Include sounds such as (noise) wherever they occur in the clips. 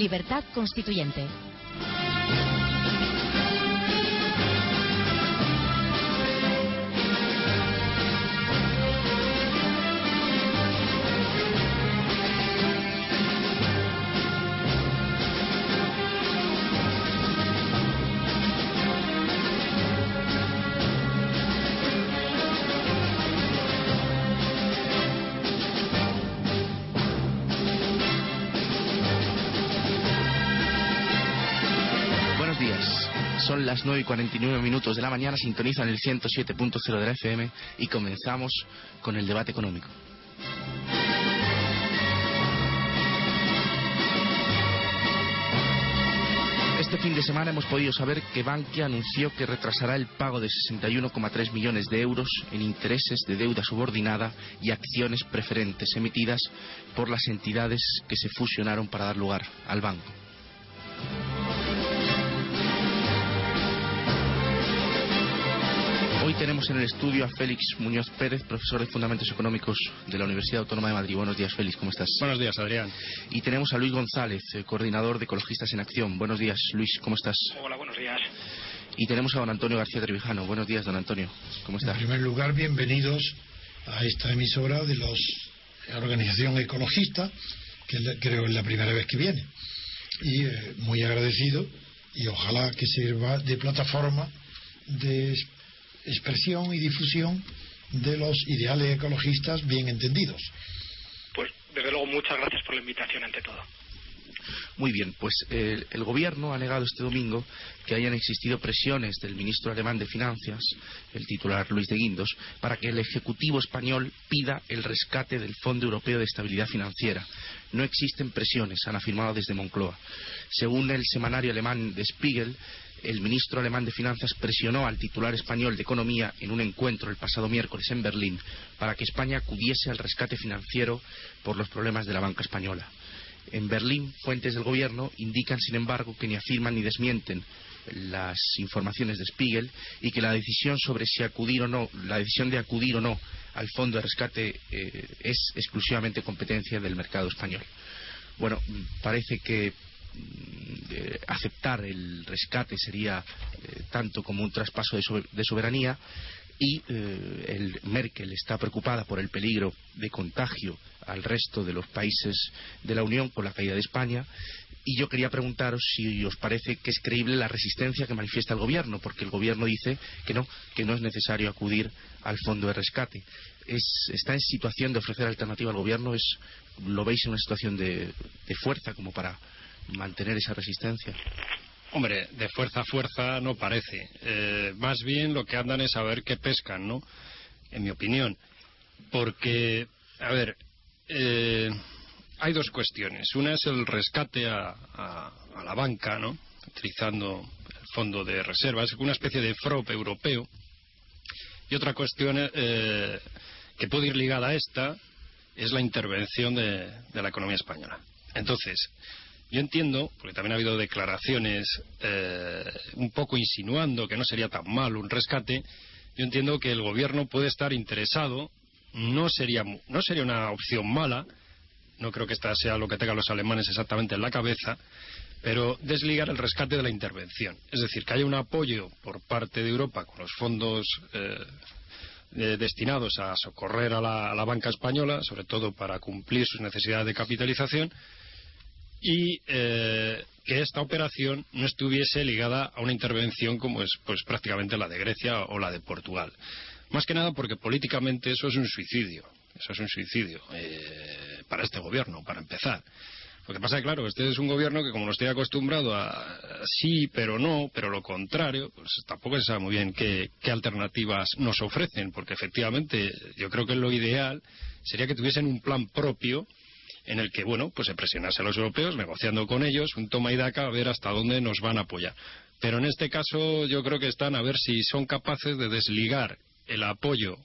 Libertad Constituyente. Las 9 y 49 minutos de la mañana, sintonizan el 107.0 de la FM y comenzamos con el debate económico. Este fin de semana hemos podido saber que Bankia anunció que retrasará el pago de 61,3 millones de euros en intereses de deuda subordinada y acciones preferentes emitidas por las entidades que se fusionaron para dar lugar al banco. Tenemos en el estudio a Félix Muñoz Pérez, profesor de Fundamentos Económicos de la Universidad Autónoma de Madrid. Buenos días, Félix, ¿cómo estás? Buenos días, Adrián. Y tenemos a Luis González, eh, coordinador de Ecologistas en Acción. Buenos días, Luis, ¿cómo estás? Hola, buenos días. Y tenemos a don Antonio García Trevijano. Buenos días, don Antonio, ¿cómo En está? primer lugar, bienvenidos a esta emisora de los, la organización ecologista, que creo es la primera vez que viene. Y eh, muy agradecido y ojalá que sirva de plataforma de expresión y difusión de los ideales ecologistas bien entendidos. Pues desde luego muchas gracias por la invitación ante todo. Muy bien, pues eh, el gobierno ha negado este domingo que hayan existido presiones del ministro alemán de Finanzas, el titular Luis de Guindos, para que el Ejecutivo español pida el rescate del Fondo Europeo de Estabilidad Financiera. No existen presiones, han afirmado desde Moncloa. Según el semanario alemán de Spiegel, el ministro alemán de Finanzas presionó al titular español de Economía en un encuentro el pasado miércoles en Berlín para que España acudiese al rescate financiero por los problemas de la banca española. En Berlín, fuentes del gobierno indican, sin embargo, que ni afirman ni desmienten las informaciones de Spiegel y que la decisión sobre si acudir o no, la decisión de acudir o no al fondo de rescate eh, es exclusivamente competencia del mercado español. Bueno, parece que eh, aceptar el rescate sería eh, tanto como un traspaso de, sobe- de soberanía y eh, el Merkel está preocupada por el peligro de contagio al resto de los países de la Unión con la caída de España y yo quería preguntaros si os parece que es creíble la resistencia que manifiesta el gobierno porque el gobierno dice que no que no es necesario acudir al fondo de rescate. Es, está en situación de ofrecer alternativa al gobierno es lo veis en una situación de fuerza como para mantener esa resistencia Hombre, de fuerza a fuerza no parece. Eh, más bien lo que andan es a ver qué pescan, ¿no? En mi opinión. Porque, a ver, eh, hay dos cuestiones. Una es el rescate a, a- la banca, ¿no? Utilizando el fondo de reservas, una especie de FROP europeo. Y otra cuestión eh, que puede ir ligada a esta es la intervención de la economía española. Entonces, yo entiendo, porque también ha habido declaraciones eh, un poco insinuando que no sería tan mal un rescate, yo entiendo que el gobierno puede estar interesado, no sería, no sería una opción mala, no creo que esta sea lo que tengan los alemanes exactamente en la cabeza, pero desligar el rescate de la intervención. Es decir, que haya un apoyo por parte de Europa con los fondos eh, destinados a socorrer a la banca española, sobre todo para cumplir sus necesidades de capitalización, y eh, que esta operación no estuviese ligada a una intervención como es pues prácticamente la de Grecia o la de Portugal. Más que nada porque políticamente eso es un suicidio. Eso es un suicidio eh, para este gobierno, para empezar. Lo que pasa claro, este es un gobierno que como no estoy acostumbrado a sí, pero no, pero lo contrario, pues tampoco se sabe muy bien qué, qué alternativas nos ofrecen, porque efectivamente yo creo que lo ideal sería que tuviesen un plan propio en el que, bueno, pues se presionase a los europeos, negociando con ellos, un toma y daca, a ver hasta dónde nos van a apoyar. Pero en este caso yo creo que están a ver si son capaces de desligar el apoyo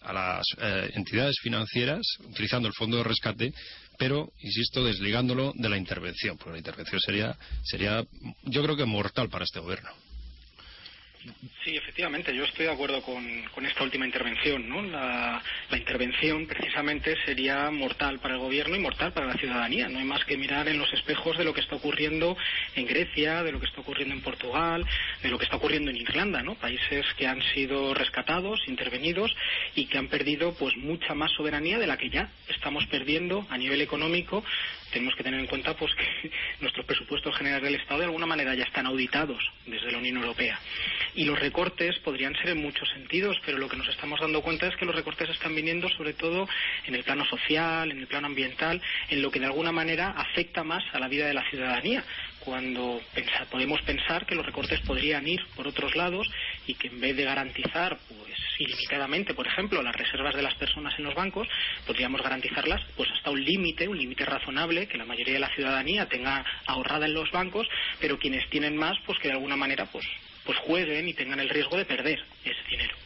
a las eh, entidades financieras, utilizando el fondo de rescate, pero, insisto, desligándolo de la intervención, porque la intervención sería, sería yo creo que mortal para este gobierno. Sí, efectivamente, yo estoy de acuerdo con, esta última intervención. ¿no? La, intervención precisamente sería mortal para el gobierno y mortal para la ciudadanía. No hay más que mirar en los espejos de lo que está ocurriendo en Grecia, de lo que está ocurriendo en Portugal, de lo que está ocurriendo en Irlanda, ¿no? países que han sido rescatados, intervenidos y que han perdido pues mucha más soberanía de la que ya estamos perdiendo a nivel económico tenemos que tener en cuenta pues que (laughs) nuestros presupuestos generales del Estado de alguna manera ya están auditados desde la Unión Europea. Y los recortes podrían ser en muchos sentidos, pero lo que nos estamos dando cuenta es que los recortes están viniendo sobre todo en el plano social, en el plano ambiental, en lo que de alguna manera afecta más a la vida de la ciudadanía cuando podemos pensar que los recortes podrían ir por otros lados y que en vez de garantizar pues ilimitadamente, por ejemplo, las reservas de las personas en los bancos, podríamos garantizarlas pues hasta un límite, un límite razonable que la mayoría de la ciudadanía tenga ahorrada en los bancos, pero quienes tienen más pues que de alguna manera pues pues jueguen y tengan el riesgo de perder ese dinero.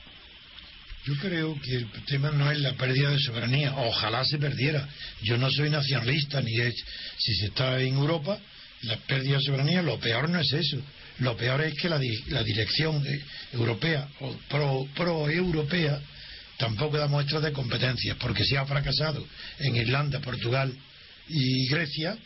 Yo creo que el tema no es la pérdida de soberanía. Ojalá se perdiera. Yo no soy nacionalista ni es si se está en Europa la pérdida de soberanía, lo peor no es eso. Lo peor es que la, dirección europea o pro-europea tampoco da muestras de competencia, porque si ha fracasado en Irlanda, Portugal y Grecia,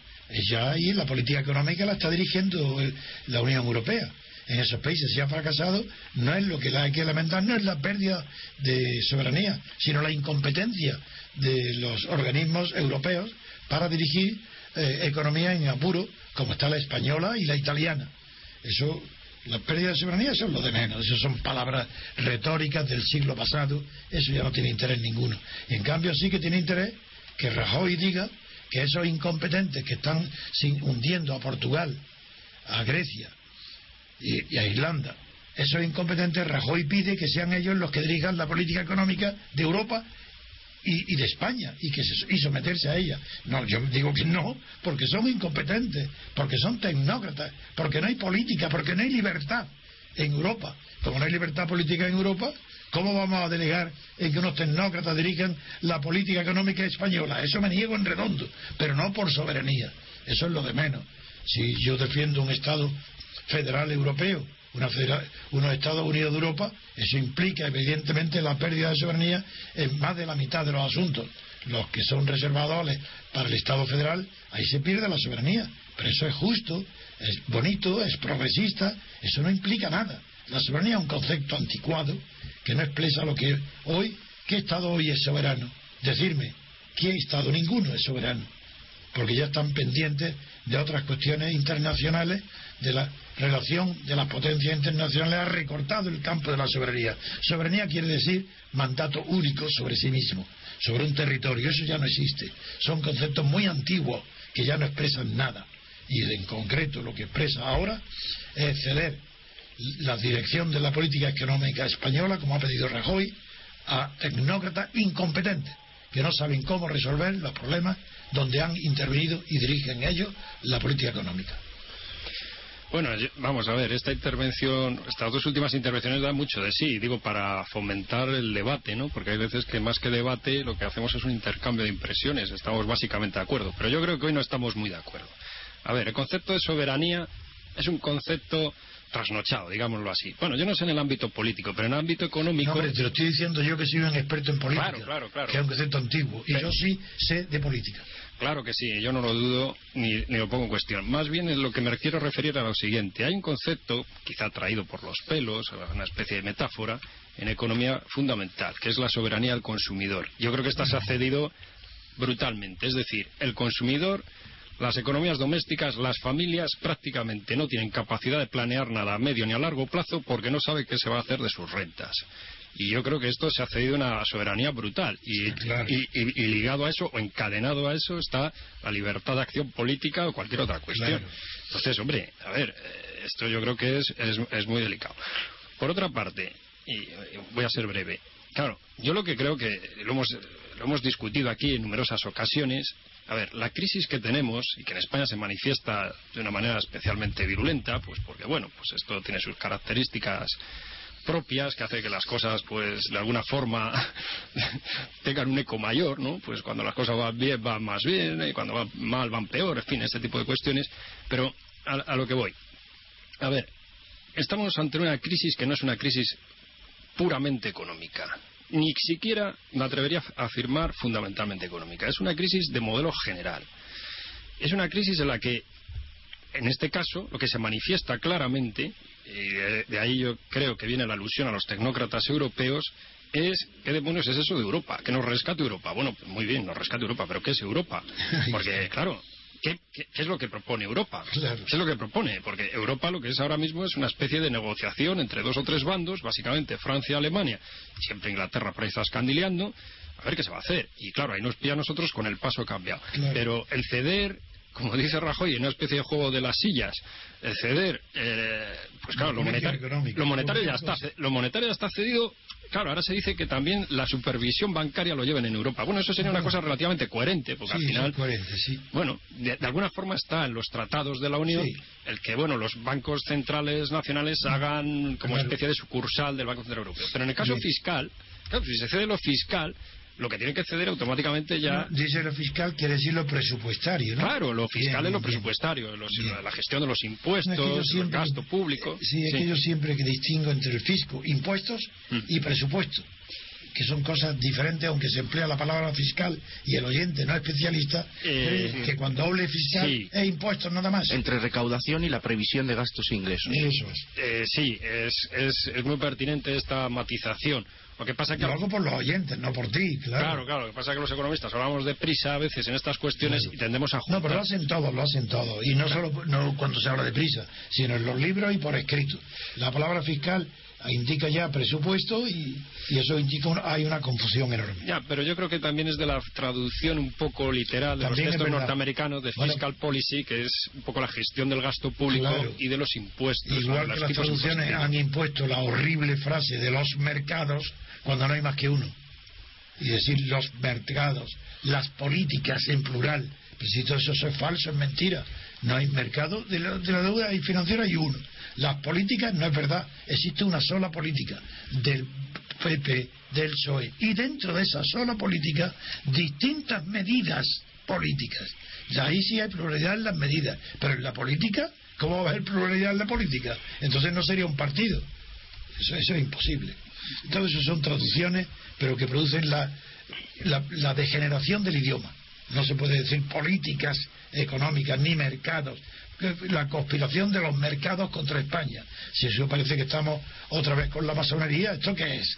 ya ahí la política económica la está dirigiendo la Unión Europea. En esos países si ha fracasado, no es lo que hay que lamentar, no es la pérdida de soberanía, sino la incompetencia de los organismos europeos para dirigir eh, economía en apuro como está la española y la italiana. Eso, la pérdida de soberanía, es lo de menos. Eso son palabras retóricas del siglo pasado. Eso ya no tiene interés ninguno. En cambio sí que tiene interés que Rajoy diga que esos incompetentes que están hundiendo a Portugal, a Grecia y, y a Irlanda, esos incompetentes, Rajoy pide que sean ellos los que dirijan la política económica de Europa y, de España y que y someterse a ella. No, yo digo que no, porque son incompetentes, porque son tecnócratas, porque no hay política, porque no hay libertad en Europa. Como no hay libertad política en Europa, ¿cómo vamos a delegar en que unos tecnócratas dirijan la política económica española? Eso me niego en redondo, pero no por soberanía. Eso es lo de menos. Si yo defiendo un Estado federal europeo unos Estados Unidos de Europa, eso implica evidentemente la pérdida de soberanía en más de la mitad de los asuntos. Los que son reservados para el Estado federal, ahí se pierde la soberanía. Pero eso es justo, es bonito, es progresista, eso no implica nada. La soberanía es un concepto anticuado que no expresa lo que hoy, ¿qué Estado hoy es soberano? Decirme, ¿qué Estado? Ninguno es soberano porque ya están pendientes de otras cuestiones internacionales, de la relación de las potencias internacionales, ha recortado el campo de la soberanía. Soberanía quiere decir mandato único sobre sí mismo, sobre un territorio. Eso ya no existe. Son conceptos muy antiguos que ya no expresan nada. Y en concreto lo que expresa ahora es ceder la dirección de la política económica española, como ha pedido Rajoy, a tecnócratas incompetentes que no saben cómo resolver los problemas donde han intervenido y dirigen ellos la política económica. Bueno, vamos a ver, esta intervención, estas dos últimas intervenciones dan mucho de sí, digo, para fomentar el debate, ¿no? Porque hay veces que más que debate lo que hacemos es un intercambio de impresiones, estamos básicamente de acuerdo, pero yo creo que hoy no estamos muy de acuerdo. A ver, el concepto de soberanía es un concepto trasnochado, digámoslo así. Bueno, yo no sé en el ámbito político, pero en el ámbito económico... No, te lo estoy diciendo yo que soy un experto en política, claro, claro, claro. que es un concepto antiguo, y yo sí sé de política. Claro que sí, yo no lo dudo ni, lo pongo en cuestión. Más bien en lo que me quiero referir a lo siguiente. Hay un concepto, quizá traído por los pelos, una especie de metáfora, en economía fundamental, que es la soberanía del consumidor. Yo creo que esta se ha cedido brutalmente. Es decir, el consumidor las economías domésticas, las familias prácticamente no tienen capacidad de planear nada a medio ni a largo plazo porque no sabe qué se va a hacer de sus rentas. Y yo creo que esto se ha cedido una soberanía brutal. Y, y, ligado a eso, o encadenado a eso, está la libertad de acción política o cualquier otra cuestión. Entonces, hombre, a ver, eh, esto yo creo que es, es, muy delicado. Por otra parte, y voy a ser breve, claro, yo lo que creo que lo hemos, lo hemos discutido aquí en numerosas ocasiones, a ver, la crisis que tenemos y que en España se manifiesta de una manera especialmente virulenta, pues porque, bueno, pues esto tiene sus características propias que hace que las cosas pues de alguna forma (laughs) tengan un eco mayor, ¿no? Pues cuando las cosas van bien van más bien y cuando van mal van peor, en fin, este tipo de cuestiones, pero a, lo que voy. A ver, estamos ante una crisis que no es una crisis puramente económica, ni siquiera me atrevería a afirmar fundamentalmente económica, es una crisis de modelo general. Es una crisis en la que en este caso, lo que se manifiesta claramente, y de, ahí yo creo que viene la alusión a los tecnócratas europeos, es ¿qué demonios es eso de Europa? ¿Que nos rescate Europa? Bueno, pues muy bien, nos rescate Europa, pero ¿qué es Europa? (laughs) Porque, claro, ¿qué, es lo que propone Europa? ¿Qué es lo que propone? Porque Europa lo que es ahora mismo es una especie de negociación entre dos o tres bandos, básicamente Francia y Alemania, siempre Inglaterra por ahí está escandileando, a ver qué se va a hacer. Y claro, ahí nos pilla a nosotros con el paso cambiado. Pero el ceder como dice Rajoy, en una especie de juego de las sillas, el ceder, eh, pues claro, lo monetario, lo monetario ya está, lo monetario ya está cedido. Claro, ahora se dice que también la supervisión bancaria lo lleven en Europa. Bueno, eso sería una cosa relativamente coherente, porque al final, bueno, de, alguna forma está en los tratados de la Unión el que, bueno, los bancos centrales nacionales hagan como especie de sucursal del Banco Central Europeo. Pero en el caso fiscal, claro, si se cede lo fiscal, lo que tiene que ceder automáticamente ya. Dice lo fiscal, quiere decir lo presupuestario, ¿no? Claro, lo fiscal es lo presupuestario, la gestión de los impuestos, el gasto público. Sí, es que yo siempre que distingo entre el fisco, impuestos mm. y presupuesto que son cosas diferentes, aunque se emplea la palabra fiscal y el oyente no especialista, eh, que cuando hable fiscal es impuestos nada más. Entre recaudación y la previsión de gastos e ingresos. Eso es. Eh, sí, es, es, es muy pertinente esta matización. Lo que pasa que... Lo hago por los oyentes, no por ti, claro. Claro, claro. Lo que pasa es que los economistas hablamos de prisa a veces en estas cuestiones y tendemos a juntar... No, pero lo hacen todos, lo hacen todos. Y no solo no cuando se habla de prisa, sino en los libros y por escrito. La palabra fiscal indica ya presupuesto y, eso indica hay una confusión enorme. Ya, pero yo creo que también es de la traducción un poco literal de los textos norteamericanos de fiscal policy, que es un poco la gestión del gasto público y de los impuestos. Igual que las traducciones han impuesto la horrible frase de los mercados cuando no hay más que uno. Y decir los mercados, las políticas en plural. Pero si todo eso es falso, es mentira. No hay mercado de la, deuda y financiera hay uno. Las políticas no es verdad. Existe una sola política del PP, del PSOE. Y dentro de esa sola política, distintas medidas políticas. Y ahí sí hay pluralidad en las medidas. Pero en la política, ¿cómo va a haber pluralidad en la política? Entonces no sería un partido. Eso, eso es imposible. Todo eso son traducciones, pero que producen la, la, degeneración del idioma. No se puede decir políticas económicas ni mercados. La conspiración de los mercados contra España. Si eso parece que estamos otra vez con la masonería, ¿esto qué es?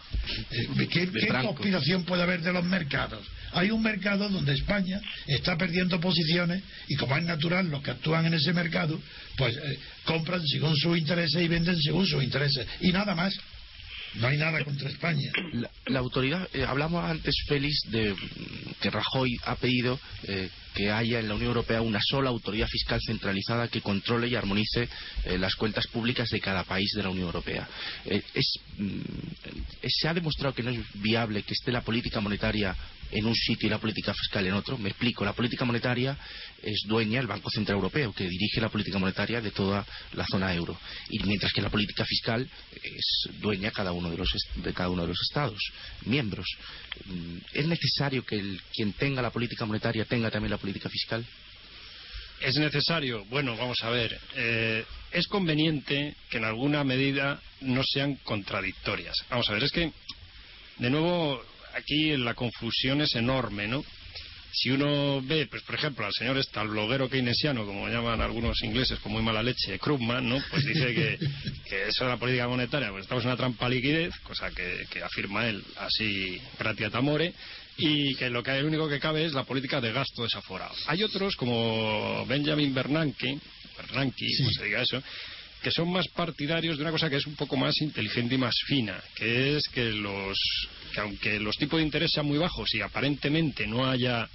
Eh, ¿Qué, ¿qué conspiración puede haber de los mercados? Hay un mercado donde España está perdiendo posiciones y como es natural, los que actúan en ese mercado, pues eh, compran según sus intereses y venden según sus intereses. Y nada más. No hay nada contra España. La, autoridad, eh, hablamos antes, Félix, de que Rajoy ha pedido eh, que haya en la Unión Europea una sola autoridad fiscal centralizada que controle y armonice eh, las cuentas públicas de cada país de la Unión Europea. Mm, se ha demostrado que no es viable que esté la política monetaria en un sitio y la política fiscal en otro. Me explico, la política monetaria es dueña el Banco Central Europeo, que dirige la política monetaria de toda la zona euro, y mientras que la política fiscal es dueña cada uno de los de cada uno de los estados miembros. Mm, ¿Es necesario que quien tenga la política monetaria tenga también la política fiscal? Es necesario, bueno, vamos a ver, eh, es conveniente que en alguna medida no sean contradictorias. Vamos a ver, es que, de nuevo, aquí la confusión es enorme, ¿no? Si uno ve, pues por ejemplo, al señor al bloguero keynesiano, como llaman algunos ingleses con muy mala leche, Krugman, ¿no? Pues dice que, (laughs) eso de la política monetaria, pues estamos en una trampa liquidez, cosa que, afirma él así gratia tamore, y que lo que el único que cabe es la política de gasto desaforado. Hay otros como Benjamin Bernanke, Bernanke, como se diga eso, que son más partidarios de una cosa que es un poco más inteligente y más fina, que es que los que aunque los tipos de interés sean muy bajos y aparentemente no haya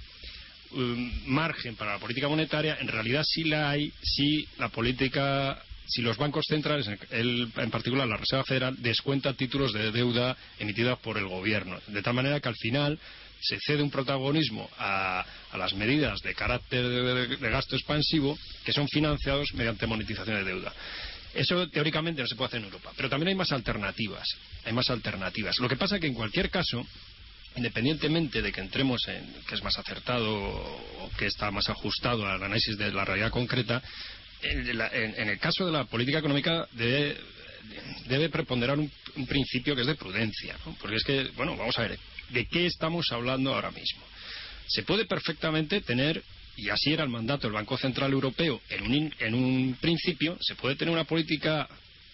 um, margen para la política monetaria, en realidad sí la hay si la política si los bancos centrales, en particular la Reserva Federal, descuenta títulos de deuda emitidos por el gobierno. De tal manera que al final se cede un protagonismo a, las medidas de carácter de, gasto expansivo que son financiados mediante monetización de deuda. Eso teóricamente no se puede hacer en Europa, pero también hay más alternativas. Hay más alternativas. Lo que pasa es que en cualquier caso, independientemente de que entremos en que es más acertado o que está más ajustado al análisis de la realidad concreta, en, el caso de la política económica debe, debe preponderar un, principio que es de prudencia. Porque es que, bueno, vamos a ver, ¿de qué estamos hablando ahora mismo? Se puede perfectamente tener y así era el mandato del Banco Central Europeo en un, en un principio, se puede tener una política,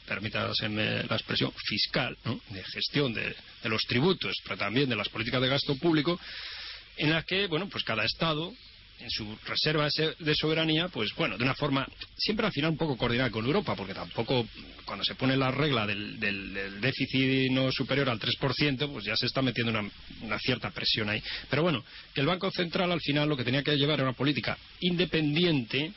permítaseme la expresión, fiscal, de gestión de, de, los tributos, pero también de las políticas de gasto público, en la que, bueno, pues cada Estado en su reserva de soberanía, pues bueno, de una forma siempre al final un poco coordinada con Europa, porque tampoco cuando se pone la regla del, déficit no superior al 3%, pues ya se está metiendo una, una, cierta presión ahí. Pero bueno, que el Banco Central al final lo que tenía que llevar era una política independiente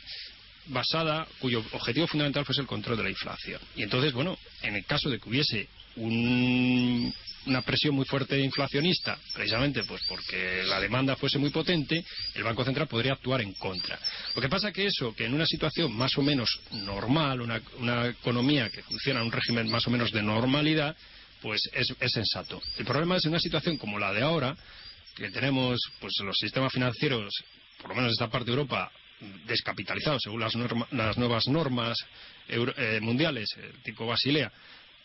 basada, cuyo objetivo fundamental fuese el control de la inflación. Y entonces, bueno, en el caso de que hubiese un, una presión muy fuerte inflacionista, precisamente pues porque la demanda fuese muy potente, el Banco Central podría actuar en contra. Lo que pasa que eso, que en una situación más o menos normal, una, economía que funciona en un régimen más o menos de normalidad, pues es, sensato. El problema es en una situación como la de ahora, que tenemos pues los sistemas financieros, por lo menos en esta parte de Europa, descapitalizados según las, las nuevas normas eh, mundiales, el tipo Basilea,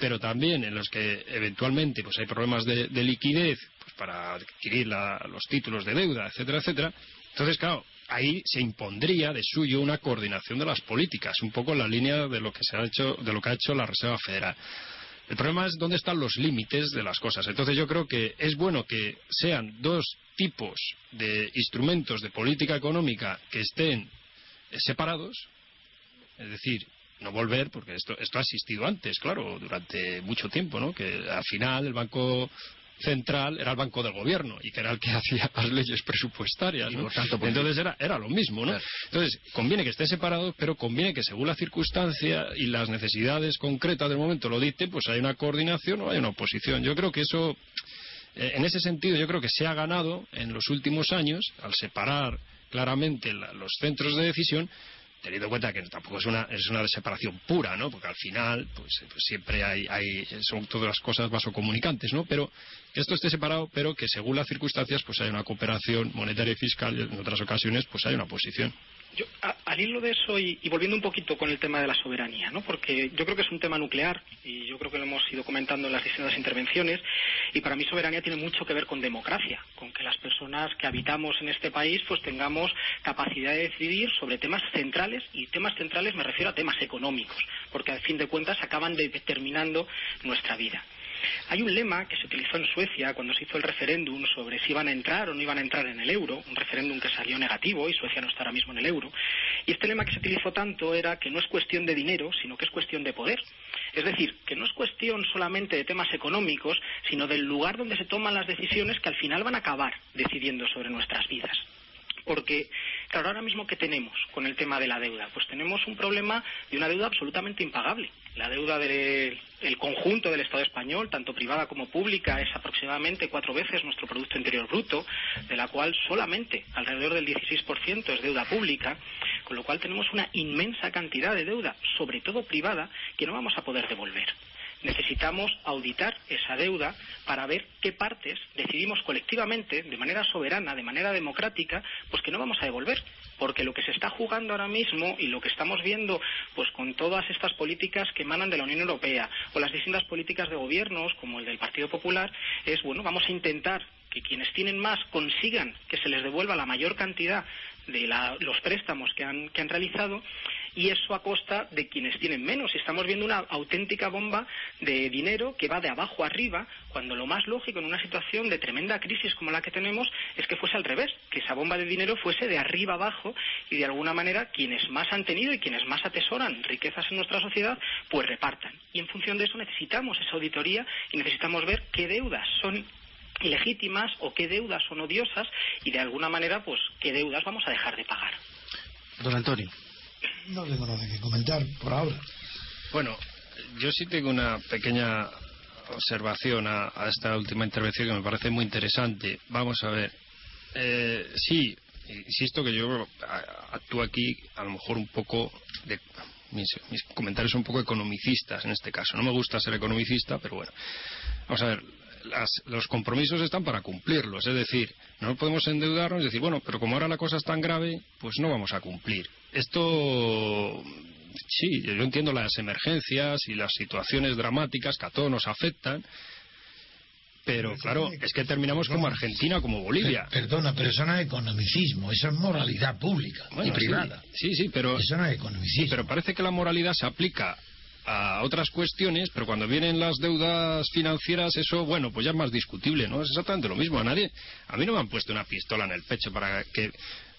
pero también en los que eventualmente pues hay problemas de, liquidez pues, para adquirir los títulos de deuda, etcétera, etcétera. Entonces, claro, ahí se impondría de suyo una coordinación de las políticas, un poco en la línea de lo que se ha hecho, de lo que ha hecho la Reserva Federal. El problema es dónde están los límites de las cosas. Entonces yo creo que es bueno que sean dos tipos de instrumentos de política económica que estén separados, es decir, no volver, porque esto, esto ha existido antes, claro, durante mucho tiempo, ¿no? Que al final el Banco Central era el banco del gobierno y que era el que (laughs) hacía las leyes presupuestarias, ¿no? Entonces era, era lo mismo, ¿no? Entonces, conviene que estén separados, pero conviene que según la circunstancia y las necesidades concretas del momento lo dicten, pues hay una coordinación o hay una oposición. Yo creo que eso, eh, en ese sentido, yo creo que se ha ganado en los últimos años al separar claramente los centros de decisión teniendo en cuenta que tampoco es una, es una separación pura, ¿no? Porque al final, pues, pues siempre hay, hay, son todas las cosas vasocomunicantes, ¿no? Pero que esto esté separado, pero que según las circunstancias, pues hay una cooperación monetaria y fiscal y en otras ocasiones, pues hay una posición. Yo, al hilo de eso y, volviendo un poquito con el tema de la soberanía, ¿no? porque yo creo que es un tema nuclear y yo creo que lo hemos ido comentando en las distintas intervenciones y para mí soberanía tiene mucho que ver con democracia, con que las personas que habitamos en este país pues tengamos capacidad de decidir sobre temas centrales y temas centrales me refiero a temas económicos, porque al fin de cuentas acaban determinando nuestra vida. Hay un lema que se utilizó en Suecia cuando se hizo el referéndum sobre si iban a entrar o no iban a entrar en el euro, un referéndum que salió negativo y Suecia no está ahora mismo en el euro. Y este lema que se utilizó tanto era que no es cuestión de dinero, sino que es cuestión de poder. Es decir, que no es cuestión solamente de temas económicos, sino del lugar donde se toman las decisiones que al final van a acabar decidiendo sobre nuestras vidas. Porque, claro, ahora mismo, ¿qué tenemos con el tema de la deuda? Pues tenemos un problema de una deuda absolutamente impagable. La deuda del conjunto del Estado español, tanto privada como pública, es aproximadamente cuatro veces nuestro Producto Interior Bruto, de la cual solamente alrededor del 16% es deuda pública, con lo cual tenemos una inmensa cantidad de deuda, sobre todo privada, que no vamos a poder devolver necesitamos auditar esa deuda para ver qué partes decidimos colectivamente, de manera soberana, de manera democrática, pues que no vamos a devolver. Porque lo que se está jugando ahora mismo y lo que estamos viendo, pues con todas estas políticas que emanan de la Unión Europea o las distintas políticas de gobiernos, como el del Partido Popular, es, bueno, vamos a intentar que quienes tienen más consigan que se les devuelva la mayor cantidad de los préstamos que han, que han realizado y eso a costa de quienes tienen menos. Estamos viendo una auténtica bomba de dinero que va de abajo arriba, cuando lo más lógico en una situación de tremenda crisis como la que tenemos es que fuese al revés, que esa bomba de dinero fuese de arriba abajo y de alguna manera quienes más han tenido y quienes más atesoran riquezas en nuestra sociedad, pues repartan. Y en función de eso necesitamos esa auditoría y necesitamos ver qué deudas son ilegítimas o qué deudas son odiosas y de alguna manera pues qué deudas vamos a dejar de pagar. Don Antonio. No tengo nada que comentar por ahora. Bueno, yo sí tengo una pequeña observación a, esta última intervención que me parece muy interesante. Vamos a ver. Eh, sí, insisto que yo actúo aquí a lo mejor un poco de mis, mis, comentarios son un poco economicistas en este caso. No me gusta ser economicista, pero bueno. Vamos a ver, los compromisos están para cumplirlos. Es decir, no podemos endeudarnos y decir, bueno, pero como ahora la cosa es tan grave, pues no vamos a cumplir. Esto, sí, yo entiendo las emergencias y las situaciones dramáticas que a todos nos afectan. Pero claro, es que terminamos como Argentina, como Bolivia. Perdona, pero eso no es economicismo, eso es moralidad pública y privada. Sí, sí, pero. Eso no es economicismo. pero parece que la moralidad se aplica a otras cuestiones, pero cuando vienen las deudas financieras, eso, bueno, pues ya es más discutible, ¿no? Es exactamente lo mismo. A nadie, a mí no me han puesto una pistola en el pecho para que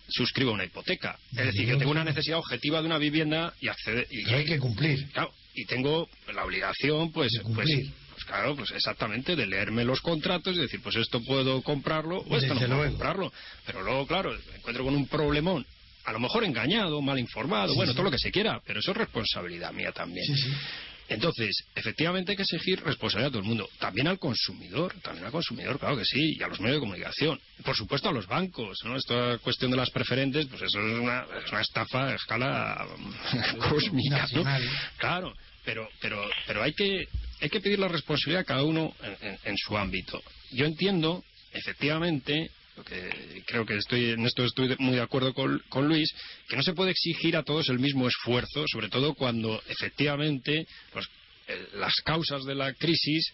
suscriba una hipoteca. Es decir, que tengo una necesidad objetiva de una vivienda y acceder. Y, hay que cumplir. Claro, y tengo la obligación, pues, pues, pues, claro, pues exactamente, de leerme los contratos y decir, pues esto puedo comprarlo o esto no puedo comprarlo. Pero luego, claro, me encuentro con un problemón a lo mejor engañado, mal informado, bueno, todo lo que se quiera, pero eso es responsabilidad mía también. Entonces, efectivamente hay que exigir responsabilidad a todo el mundo, también al consumidor, también al consumidor, claro que sí, y a los medios de comunicación, por supuesto a los bancos, ¿no? Esta cuestión de las preferentes, pues eso es una, es una estafa a escala (laughs) cósmica, ¿no? Claro, pero, pero, pero hay que, hay que pedir la responsabilidad a cada uno en su ámbito. Yo entiendo, efectivamente, que creo que estoy en esto estoy muy de acuerdo con, Luis, que no se puede exigir a todos el mismo esfuerzo, sobre todo cuando efectivamente pues, eh, las causas de la crisis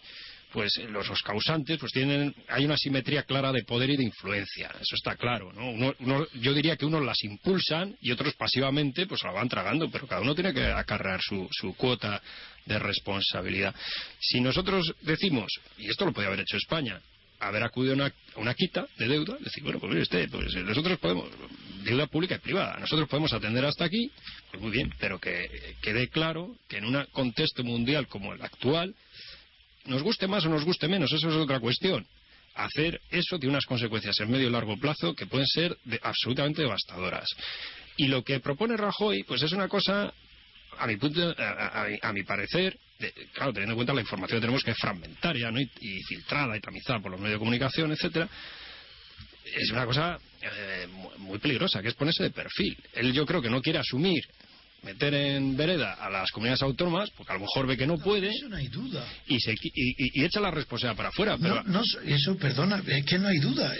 pues los, causantes pues tienen hay una simetría clara de poder y de influencia eso está claro ¿no? yo diría que unos las impulsan y otros pasivamente pues la van tragando pero cada uno tiene que acarrear su, su cuota de responsabilidad si nosotros decimos y esto lo podría haber hecho España haber acudido a una, una, quita de deuda, decir, bueno, pues mire usted, pues nosotros podemos, deuda pública y privada, nosotros podemos atender hasta aquí, pues muy bien, pero que quede claro que en un contexto mundial como el actual, nos guste más o nos guste menos, eso es otra cuestión. Hacer eso tiene unas consecuencias en medio y largo plazo que pueden ser absolutamente devastadoras. Y lo que propone Rajoy, pues es una cosa, a mi, punto, a mi parecer, claro, teniendo en cuenta la información que tenemos que es fragmentaria ¿no? y, filtrada y tamizada por los medios de comunicación, etcétera, es una cosa eh, muy peligrosa, que es ponerse de perfil. Él yo creo que no quiere asumir meter en vereda a las comunidades autónomas, porque a lo mejor ve que no, puede. Eso no hay duda. Y, se, y, echa la responsabilidad para afuera. Pero... No, eso, perdona, es que no hay duda.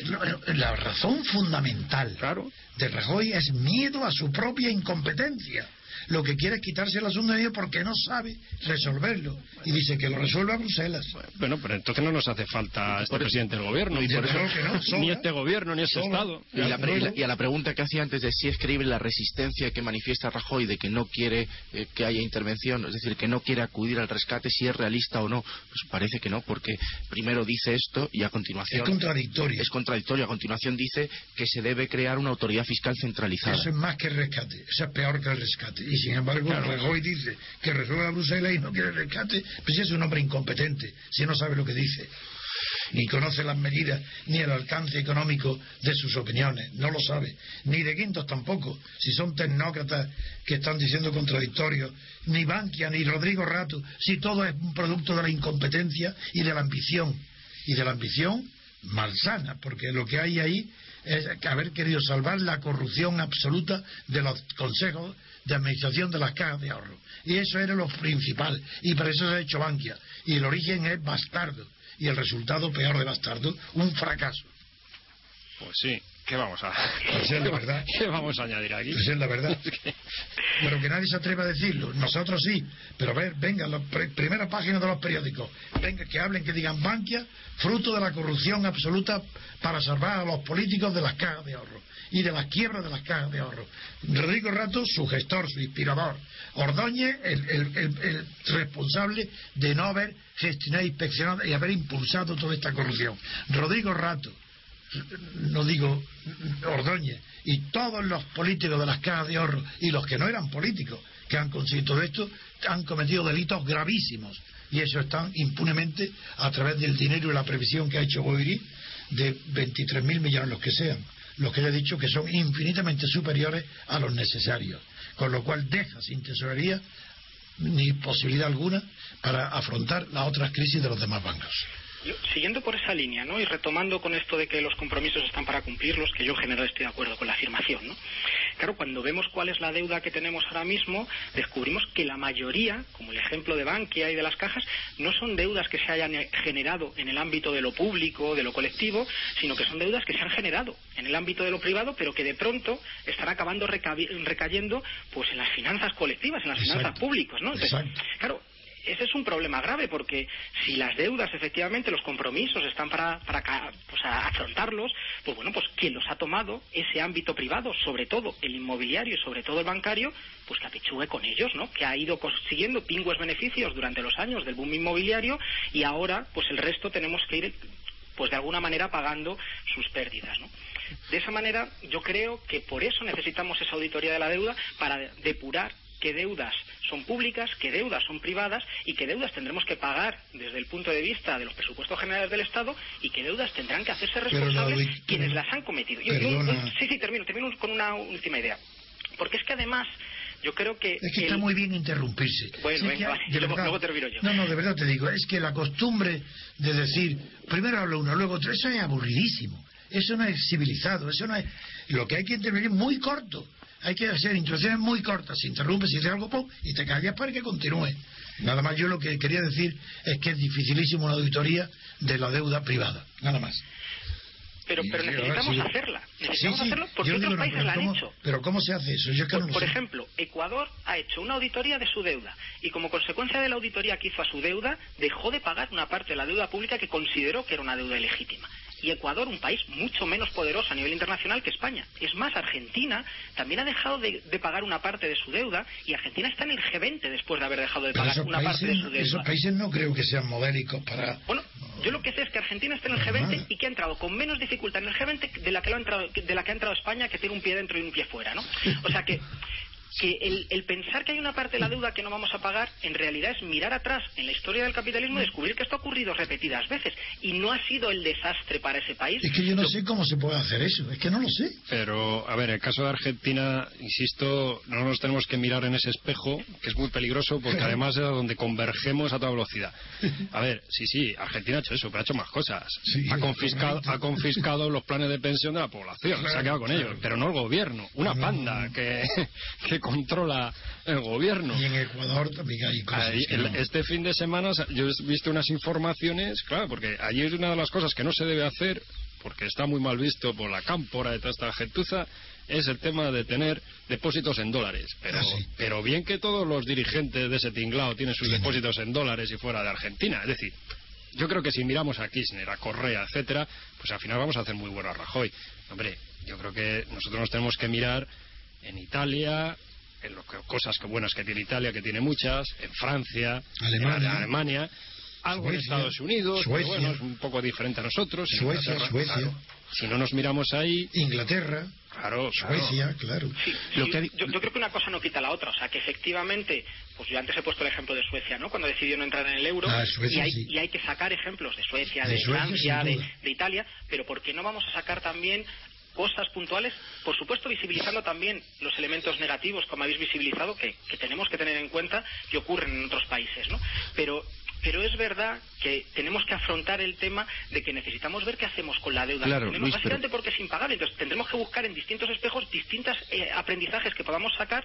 La razón fundamental claro. de Rajoy es miedo a su propia incompetencia lo que quiere es quitarse el asunto de ellos porque no sabe resolverlo. Y dice que lo resuelva Bruselas. Bueno, pero entonces no nos hace falta este presidente del gobierno. Y por eso, (laughs) ni este gobierno, ni este Estado. Y, a la pregunta que hacía antes de si es creíble la resistencia que manifiesta Rajoy de que no quiere eh, que haya intervención, es decir, que no quiere acudir al rescate, si es realista o no, pues parece que no, porque primero dice esto y a continuación. Es contradictorio. Es contradictorio. A continuación dice que se debe crear una autoridad fiscal centralizada. Eso es más que el rescate. Eso es peor que el rescate sin embargo Rajoy dice que resuelva Bruselas y no quiere rescate, pues es un hombre incompetente, si no sabe lo que dice. Ni conoce las medidas ni el alcance económico de sus opiniones, no lo sabe. Ni de Quintos tampoco, si son tecnócratas que están diciendo contradictorios. Ni Bankia, ni Rodrigo Rato, si todo es un producto de la incompetencia y de la ambición. Y de la ambición malsana, porque lo que hay ahí es haber querido salvar la corrupción absoluta de los consejos de administración de las cajas de ahorro. Y eso era lo principal. Y para eso se ha hecho Bankia. Y el origen es bastardo. Y el resultado, peor de bastardo, un fracaso. Pues sí. ¿Qué vamos a, pues es la verdad. (laughs) ¿Qué vamos a añadir aquí? Pues es la verdad. (laughs) Pero que nadie se atreva a decirlo. Nosotros sí. Pero ver, venga, la primera página de los periódicos. Venga, que hablen, que digan Bankia, fruto de la corrupción absoluta para salvar a los políticos de las cajas de ahorro. Y de las quiebras de las cajas de ahorro. Rodrigo Rato, su gestor, su inspirador. Ordóñez, el, responsable de no haber gestionado, inspeccionado y haber impulsado toda esta corrupción. Rodrigo Rato, no digo Ordóñez, y todos los políticos de las cajas de ahorro y los que no eran políticos que han conseguido todo esto han cometido delitos gravísimos y eso están impunemente a través del dinero y la previsión que ha hecho Boiri de 23.000 millones, los que sean, los que he dicho que son infinitamente superiores a los necesarios, con lo cual deja sin tesorería ni posibilidad alguna para afrontar las otras crisis de los demás bancos siguiendo por esa línea, ¿no? Y retomando con esto de que los compromisos están para cumplirlos, que yo en general estoy de acuerdo con la afirmación, ¿no? Claro, cuando vemos cuál es la deuda que tenemos ahora mismo, descubrimos que la mayoría, como el ejemplo de Bankia y de las cajas, no son deudas que se hayan generado en el ámbito de lo público, de lo colectivo, sino que son deudas que se han generado en el ámbito de lo privado, pero que de pronto están acabando recayendo pues en las finanzas colectivas, en las finanzas públicas, ¿no? claro, ese es un problema grave porque si las deudas, efectivamente, los compromisos están para, para pues, afrontarlos, pues bueno, pues quien los ha tomado, ese ámbito privado, sobre todo el inmobiliario y sobre todo el bancario, pues que apechugue con ellos, ¿no? Que ha ido consiguiendo pingües beneficios durante los años del boom inmobiliario y ahora, pues el resto tenemos que ir, pues de alguna manera pagando sus pérdidas, ¿no? De esa manera, yo creo que por eso necesitamos esa auditoría de la deuda para depurar qué deudas son públicas, qué deudas son privadas y qué deudas tendremos que pagar desde el punto de vista de los presupuestos generales del Estado y qué deudas tendrán que hacerse responsables quienes las han cometido. sí, sí, termino, termino con una última idea. Porque es que además yo creo que... Es que está muy bien interrumpirse. Bueno, venga, luego, termino yo. No, no, de verdad te digo, es que la costumbre de decir, primero habla uno, luego otro, eso es aburridísimo. Eso no es civilizado, eso no es... Lo que hay que intervenir muy corto hay que hacer instrucciones muy cortas, si interrumpes, si dices algo, pum, y te callas para que continúe. Nada más yo lo que quería decir es que es dificilísimo una auditoría de la deuda privada, nada más. Pero, pero necesitamos hacerla. Necesitamos hacerlo porque otros países la han hecho. Pero ¿cómo se hace eso? Yo por, por ejemplo, Ecuador ha hecho una auditoría de su deuda y como consecuencia de la auditoría que hizo a su deuda, dejó de pagar una parte de la deuda pública que consideró que era una deuda ilegítima y Ecuador un país mucho menos poderoso a nivel internacional que España. Es más, Argentina también ha dejado de, pagar una parte de su deuda y Argentina está en el G20 después de haber dejado de pagar una parte de su deuda. Esos países no creo que sean modélicos para... Bueno, yo lo que sé es que Argentina está en el G20 y que ha entrado con menos dificultad en el G20 de la que, lo ha entrado, de la que ha entrado España que tiene un pie dentro y un pie fuera, ¿no? O sea que que el, pensar que hay una parte de la deuda que no vamos a pagar en realidad es mirar atrás en la historia del capitalismo y descubrir que esto ha ocurrido repetidas veces y no ha sido el desastre para ese país. Es que yo no sé cómo se puede hacer eso, es que no lo sé. Pero, a ver, el caso de Argentina, insisto, no nos tenemos que mirar en ese espejo, que es muy peligroso porque (laughs) además es donde convergemos a toda velocidad. A ver, sí, sí, Argentina ha hecho eso, pero ha hecho más cosas. ha, confiscado, ha confiscado los planes de pensión de la población, se ha quedado con ellos, pero no el gobierno, una panda que, (laughs) que controla el gobierno. Y en Ecuador también hay cosas. Este fin de semana yo he visto unas informaciones, claro, porque allí es una de las cosas que no se debe hacer, porque está muy mal visto por la cámpora de toda esta gentuza, es el tema de tener depósitos en dólares. Pero, ah, pero bien que todos los dirigentes de ese tinglado tienen sus depósitos en dólares y fuera de Argentina. Es decir, yo creo que si miramos a Kirchner, a Correa, etcétera, pues al final vamos a hacer muy bueno a Rajoy. Hombre, yo creo que nosotros nos tenemos que mirar en Italia, en lo que, cosas que buenas que tiene Italia, que tiene muchas, en Francia, Alemania, en Alemania algo en Estados Unidos, Suecia, bueno, es un poco diferente a nosotros. Suecia, Suecia. Si no nos miramos ahí. Inglaterra. Claro, Suecia, claro. yo, yo, creo que una cosa no quita la otra. O sea, que efectivamente, pues yo antes he puesto el ejemplo de Suecia, ¿no? Cuando decidió no entrar en el euro. Ah, y, hay, y, hay, que sacar ejemplos de Suecia, de, Francia, de, de, Italia. Pero ¿por qué no vamos a sacar también cosas puntuales, por supuesto visibilizando también los elementos negativos, como habéis visibilizado, que, tenemos que tener en cuenta que ocurren en otros países, ¿no? Pero pero es verdad que tenemos que afrontar el tema de que necesitamos ver qué hacemos con la deuda claro, tenemos, básicamente porque es impagable. Entonces tendremos que buscar en distintos espejos distintos eh, aprendizajes que podamos sacar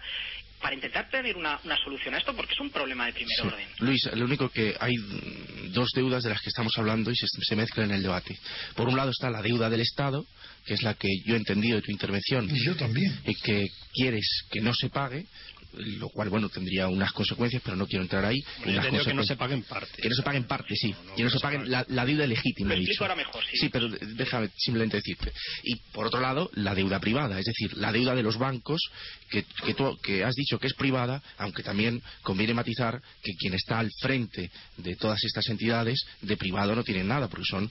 para intentar tener una, solución a esto, porque es un problema de primer orden. Luis, lo único que hay dos deudas de las que estamos hablando y se, se mezclan en el debate. Por un lado está la deuda del Estado, que es la que yo he entendido de tu intervención. Y yo también. Y que quieres que no se pague. Lo cual, bueno, tendría unas consecuencias, pero no quiero entrar ahí. que no se paguen parte. Que no se paguen parte, sí. que no, se paguen la, deuda legítima. Lo ahora mejor, sí. Sí, pero déjame simplemente decirte. Y por otro lado, la deuda privada, es decir, la deuda de los bancos, que, que tú que has dicho que es privada, aunque también conviene matizar que quien está al frente de todas estas entidades, de privado no tienen nada, porque son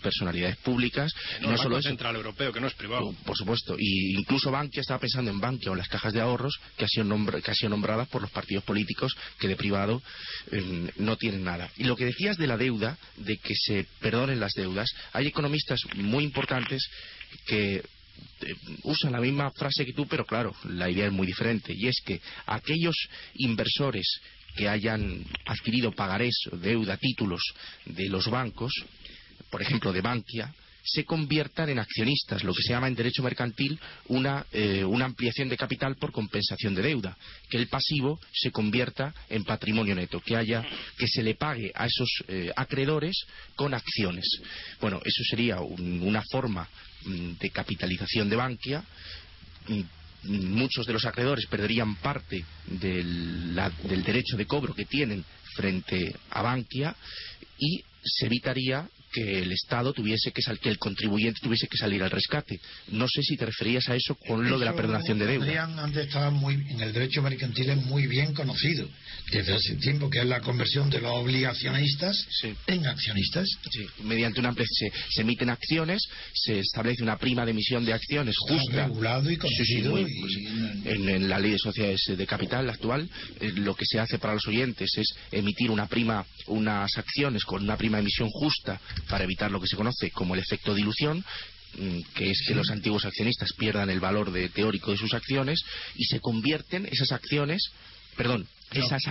personalidades públicas. No, no solo Central Europeo, que no es privado. Por supuesto. Y incluso Bankia estaba pensando en Bankia o en las cajas de ahorros que han sido, que sido nombradas por los partidos políticos que de privado em, no tienen nada. Y lo que decías de la deuda, de que se perdonen las deudas, hay economistas muy importantes que eh, usan la misma frase que tú, pero claro, la idea es muy diferente. Y es que aquellos inversores que hayan adquirido pagarés, deuda, títulos de los bancos, por ejemplo, de Bankia, se conviertan en accionistas, lo que se llama en derecho mercantil una, eh, ampliación de capital por compensación de deuda, que el pasivo se convierta en patrimonio neto, que haya que se le pague a esos eh, acreedores con acciones. Bueno, eso sería una forma mm, de capitalización de Bankia. Mm, muchos de los acreedores perderían parte del, del derecho de cobro que tienen frente a Bankia y se evitaría que el Estado tuviese que salir, que el contribuyente tuviese que salir al rescate. No sé si te referías a eso con lo de la perdonación de deuda. Adrián antes estaba muy, en el derecho mercantil es muy bien conocido desde hace tiempo, que es la conversión de los obligacionistas en accionistas. Sí, mediante una se, se, emiten acciones, se establece una prima de emisión de acciones justa. regulado y conocido. Pues, en, la ley de sociedades de capital actual, eh, lo que se hace para los oyentes es emitir una prima, unas acciones con una prima de emisión justa para evitar lo que se conoce como el efecto dilución mm, que es que los antiguos accionistas pierdan el valor de, teórico de sus acciones y se convierten esas acciones perdón esas,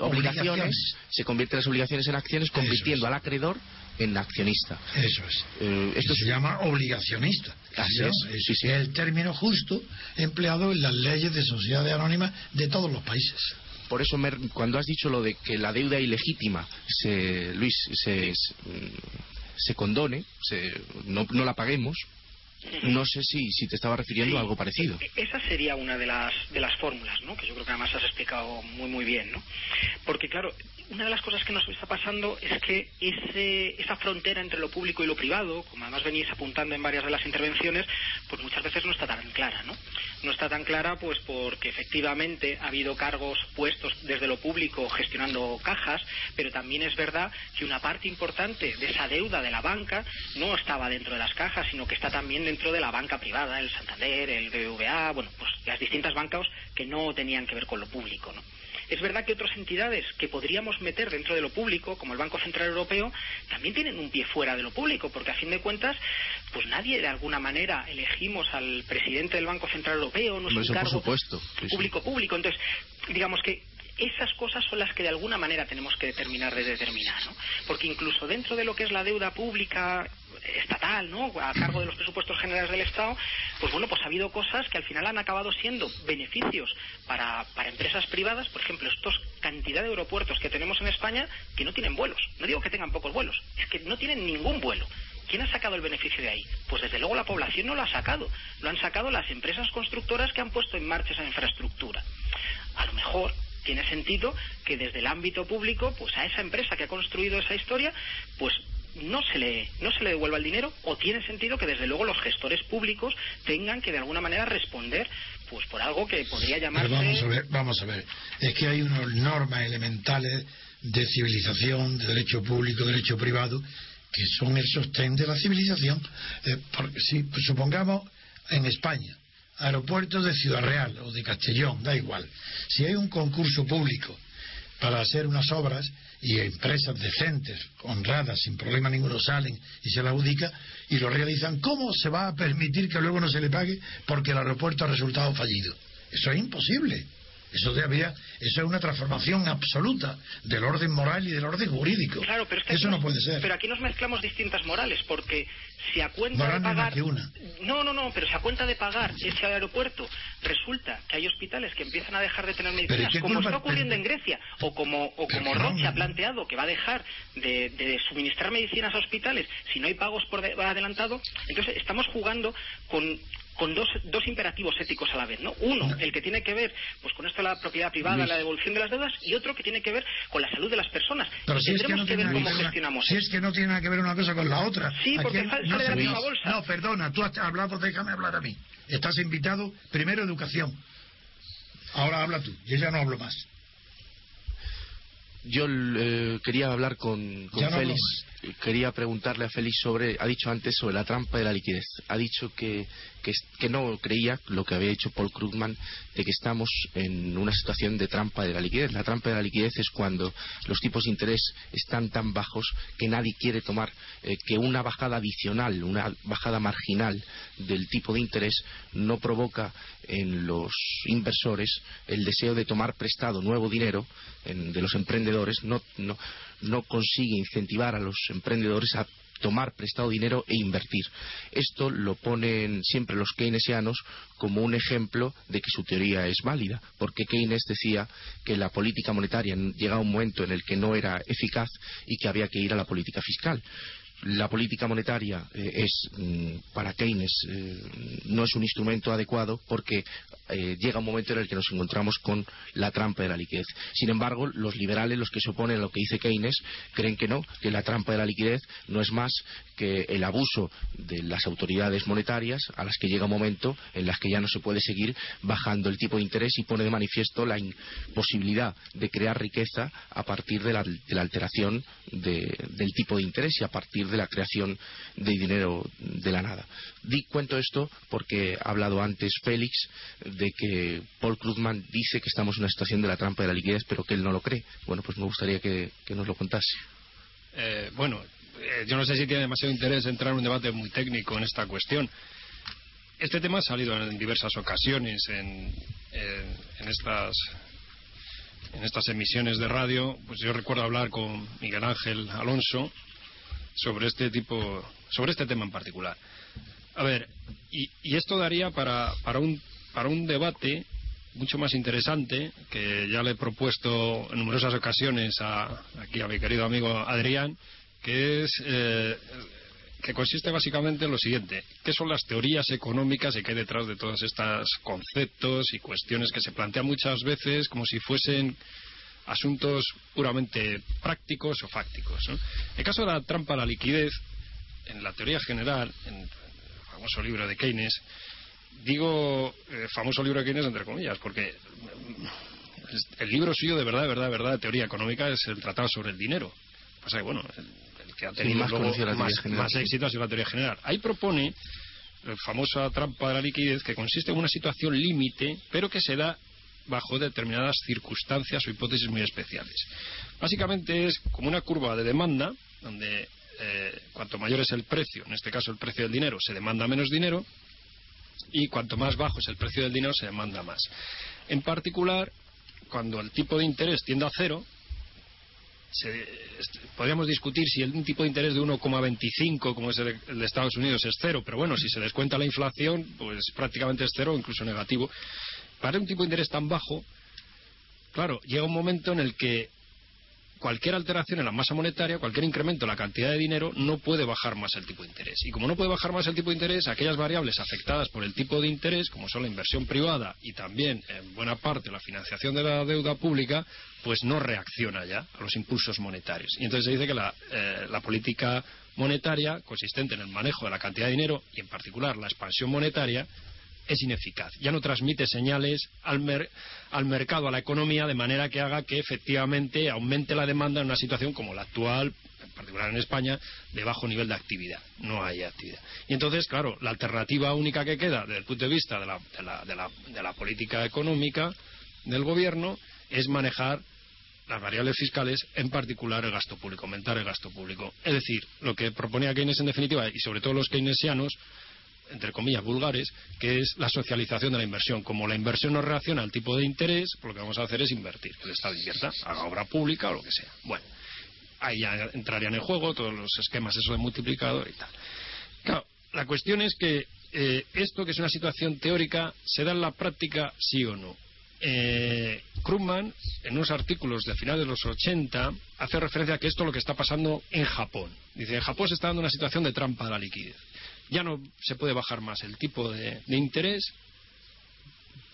obligaciones, se convierten las obligaciones en acciones convirtiendo al acreedor en accionista. Eso es. Eh, esto se llama obligacionista. es. el término justo empleado en las leyes de sociedades anónimas de todos los países por eso cuando has dicho lo de que la deuda ilegítima, se, Luis, se, se condone, no, no la paguemos, no sé si, si te estaba refiriendo a algo parecido. E, esa sería una de las, de las fórmulas, ¿no? que yo creo que además has explicado muy, muy bien. ¿no? Porque, claro, una de las cosas que nos está pasando es que ese, esa frontera entre lo público y lo privado, como además venís apuntando en varias de las intervenciones, pues muchas veces no está tan clara, ¿no? No está tan clara pues porque efectivamente ha habido cargos puestos desde lo público gestionando cajas, pero también es verdad que una parte importante de esa deuda de la banca no estaba dentro de las cajas, sino que está también dentro de la banca privada, el Santander, el BBVA, bueno, pues las distintas bancas que no tenían que ver con lo público, ¿no? Es verdad que otras entidades que podríamos meter dentro de lo público, como el Banco Central Europeo, también tienen un pie fuera de lo público, porque a fin de cuentas, pues nadie de alguna manera elegimos al presidente del Banco Central Europeo, no es un cargo público público. Entonces, digamos que esas cosas son las que de alguna manera tenemos que determinar de determinar, ¿no? Porque incluso dentro de lo que es la deuda pública estatal, ¿no? A cargo de los presupuestos generales del Estado, pues bueno, pues ha habido cosas que al final han acabado siendo beneficios para, para empresas privadas, por ejemplo, estos cantidad de aeropuertos que tenemos en España que no tienen vuelos. No digo que tengan pocos vuelos, es que no tienen ningún vuelo. ¿Quién ha sacado el beneficio de ahí? Pues desde luego la población no lo ha sacado. Lo han sacado las empresas constructoras que han puesto en marcha esa infraestructura. A lo mejor tiene sentido que desde el ámbito público, pues a esa empresa que ha construido esa historia, pues no se le no se le devuelva el dinero o tiene sentido que desde luego los gestores públicos tengan que de alguna manera responder pues por algo que podría llamarse vamos a ver vamos a ver. Es que hay unas normas elementales de civilización de derecho público derecho privado que son el sostén de la civilización. Eh, porque si supongamos en España aeropuertos de Ciudad Real o de Castellón, da igual. Si hay un concurso público para hacer unas obras y empresas decentes, honradas, sin problema ninguno salen y se la adjudica y lo realizan, ¿cómo se va a permitir que luego no se le pague porque el aeropuerto ha resultado fallido? Eso es imposible. Eso eso es una transformación absoluta del orden moral y del orden jurídico. Claro, pero eso no puede ser. Pero aquí nos mezclamos distintas morales, porque si a cuenta de pagar, no, no, no, pero si a cuenta de pagar ese aeropuerto resulta que hay hospitales que empiezan a dejar de tener medicinas, como está ocurriendo en Grecia, o como, o como Roche ha planteado que va a dejar de, suministrar medicinas a hospitales si no hay pagos por adelantado, entonces estamos jugando con con dos, dos imperativos éticos a la vez, ¿no? Uno, el que tiene que ver pues con esto de la propiedad privada, la devolución de las deudas, y otro que tiene que ver con la salud de las personas. Pero si es que no tiene cómo gestionamos si es que no tiene nada que ver una cosa con la otra. Sí, porque sale de la misma bolsa. No, perdona, tú has hablado, déjame hablar a mí. Estás invitado, primero educación. Ahora habla tú, yo ya no hablo más. Yo eh, quería hablar con, con Félix quería preguntarle a Félix sobre, ha dicho antes sobre la trampa de la liquidez. Ha dicho que, que, no creía lo que había dicho Paul Krugman de que estamos en una situación de trampa de la liquidez. La trampa de la liquidez es cuando los tipos de interés están tan bajos que nadie quiere tomar, eh, que una bajada adicional, una bajada marginal del tipo de interés no provoca en los inversores el deseo de tomar prestado nuevo dinero de los emprendedores, no, no, no consigue incentivar a los emprendedores a tomar prestado dinero e invertir. Esto lo ponen siempre los keynesianos como un ejemplo de que su teoría es válida, porque Keynes decía que la política monetaria llega a un momento en el que no era eficaz y que había que ir a la política fiscal la política monetaria eh, es mm, para Keynes eh, no es un instrumento adecuado porque eh, llega un momento en el que nos encontramos con la trampa de la liquidez. Sin embargo, los liberales, los que se oponen a lo que dice Keynes, creen que no, que la trampa de la liquidez no es más que el abuso de las autoridades monetarias a las que llega un momento en las que ya no se puede seguir bajando el tipo de interés y pone de manifiesto la imposibilidad de crear riqueza a partir de la, alteración del tipo de interés y a partir de la creación de dinero de la nada. Di cuento esto porque ha hablado antes Félix de que Paul Krugman dice que estamos en una situación de la trampa de la liquidez, pero que él no lo cree. Bueno, pues me gustaría que, nos lo contase. Eh, bueno, eh, yo no sé si tiene demasiado interés entrar en un debate muy técnico en esta cuestión. Este tema ha salido en diversas ocasiones en, en, estas en estas emisiones de radio. Pues yo recuerdo hablar con Miguel Ángel Alonso sobre este tipo, sobre este tema en particular. A ver, y, y esto daría para, para, un, para un debate mucho más interesante que ya le he propuesto en numerosas ocasiones a, aquí a mi querido amigo Adrián, que es eh, que consiste básicamente en lo siguiente: ¿qué son las teorías económicas y qué hay detrás de todos estos conceptos y cuestiones que se plantean muchas veces como si fuesen asuntos puramente prácticos o fácticos. El caso de la trampa a la liquidez, en la teoría general, en el famoso libro de Keynes, digo eh, famoso libro de Keynes entre comillas, porque el libro suyo de verdad, de verdad, de verdad, de teoría económica es el Tratado sobre el Dinero. Pasa que, bueno, el, que ha tenido más, más, éxito ha sido la teoría general. Ahí propone la famosa trampa de la liquidez que consiste en una situación límite, pero que se da bajo determinadas circunstancias o hipótesis muy especiales. Básicamente es como una curva de demanda, donde eh, cuanto mayor es el precio, en este caso el precio del dinero, se demanda menos dinero, y cuanto más bajo es el precio del dinero, se demanda más. En particular, cuando el tipo de interés tiende a cero, podríamos discutir si el, un tipo de interés de 1,25 como es el, el, de Estados Unidos es cero, pero bueno, si se descuenta la inflación, pues prácticamente es cero, incluso negativo para un tipo de interés tan bajo, claro, llega un momento en el que cualquier alteración en la masa monetaria, cualquier incremento en la cantidad de dinero, no puede bajar más el tipo de interés. Y como no puede bajar más el tipo de interés, aquellas variables afectadas por el tipo de interés, como son la inversión privada y también, en buena parte, la financiación de la deuda pública, pues no reacciona ya a los impulsos monetarios. Y entonces se dice que la, eh, la política monetaria, consistente en el manejo de la cantidad de dinero y, en particular, la expansión monetaria, es ineficaz. Ya no transmite señales al, al, mercado, a la economía, de manera que haga que efectivamente aumente la demanda en una situación como la actual, en particular en España, de bajo nivel de actividad. No hay actividad. Y entonces, claro, la alternativa única que queda desde el punto de vista de la, de la, de la, de la política económica del gobierno es manejar las variables fiscales, en particular el gasto público, aumentar el gasto público. Es decir, lo que proponía Keynes en definitiva, y sobre todo los keynesianos, entre comillas, vulgares, que es la socialización de la inversión. Como la inversión no reacciona al tipo de interés, pues lo que vamos a hacer es invertir, que el Estado invierta, haga obra pública o lo que sea. Bueno, ahí ya entrarían en juego todos los esquemas eso de multiplicador y tal. Claro, la cuestión es que eh, esto, que es una situación teórica, ¿se da en la práctica sí o no? Eh, Krugman, en unos artículos de finales de los 80, hace referencia a que esto es lo que está pasando en Japón. Dice, en Japón se está dando una situación de trampa de la liquidez. Ya no se puede bajar más el tipo de, interés,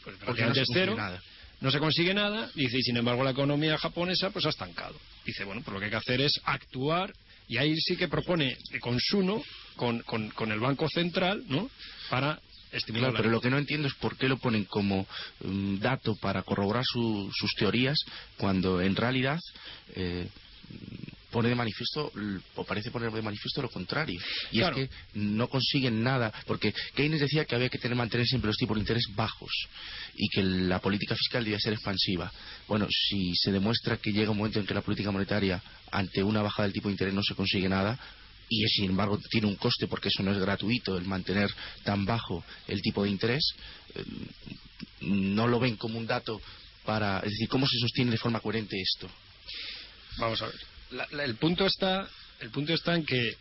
pues porque no se cero, nada. no se consigue nada, dice, y sin embargo la economía japonesa pues ha estancado. Dice, bueno, pues lo que hay que hacer es actuar, y ahí sí que propone con Suno, con, con, el Banco Central, ¿no?, para estimular pero lo que no entiendo es por qué lo ponen como um, dato para corroborar sus teorías, cuando en realidad... Eh, pone de manifiesto, o parece poner de manifiesto lo contrario. Y es que no consiguen nada, porque Keynes decía que había que tener, mantener siempre los tipos de interés bajos y que la política fiscal debía ser expansiva. Bueno, si se demuestra que llega un momento en que la política monetaria, ante una bajada del tipo de interés, no se consigue nada, y sin embargo tiene un coste porque eso no es gratuito el mantener tan bajo el tipo de interés, eh, no lo ven como un dato para. Es decir, ¿cómo se sostiene de forma coherente esto? Vamos a ver el punto está el punto está en que eh,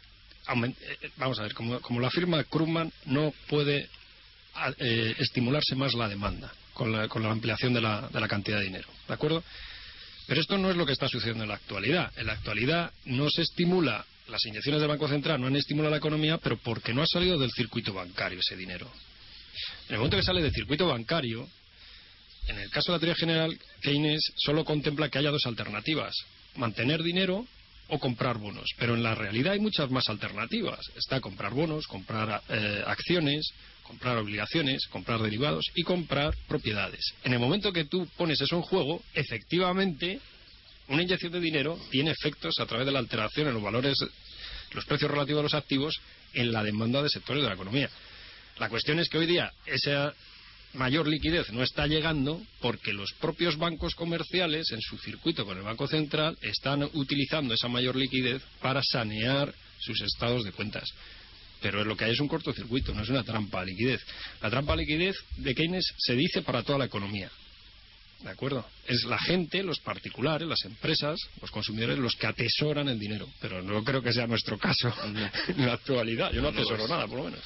eh, vamos a ver como, como lo afirma Krugman no puede eh, estimularse más la demanda con la, con la ampliación de la, de la cantidad de dinero de acuerdo pero esto no es lo que está sucediendo en la actualidad. En la actualidad no se estimula las inyecciones del Banco Central no han estimulado la economía pero porque no ha salido del circuito bancario ese dinero. En el momento que sale del circuito bancario en el caso de la teoría general, Keynes solo contempla que haya dos alternativas mantener dinero o comprar bonos. Pero en la realidad hay muchas más alternativas. Está comprar bonos, comprar eh, acciones, comprar obligaciones, comprar derivados y comprar propiedades. En el momento que tú pones eso en juego, efectivamente, una inyección de dinero tiene efectos a través de la alteración en los valores, los precios relativos a los activos en la demanda de sectores de la economía. La cuestión es que hoy día esa mayor liquidez no está llegando porque los propios bancos comerciales en su circuito con el Banco Central están utilizando esa mayor liquidez para sanear sus estados de cuentas. Pero lo que hay es un cortocircuito, no es una trampa de liquidez. La trampa de liquidez de Keynes se dice para toda la economía. ¿De acuerdo? Es la gente, los particulares, las empresas, los consumidores los que atesoran el dinero. Pero no creo que sea nuestro caso (laughs) en la actualidad. Yo no atesoro nada, por lo menos.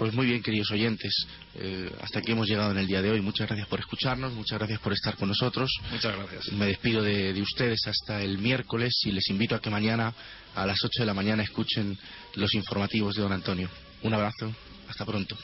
Pues muy bien, queridos oyentes, eh, hasta aquí hemos llegado en el día de hoy. Muchas gracias por escucharnos, muchas gracias por estar con nosotros. Muchas gracias. Me despido de, de ustedes hasta el miércoles y les invito a que mañana a las 8 de la mañana escuchen los informativos de don Antonio. Un abrazo, hasta pronto.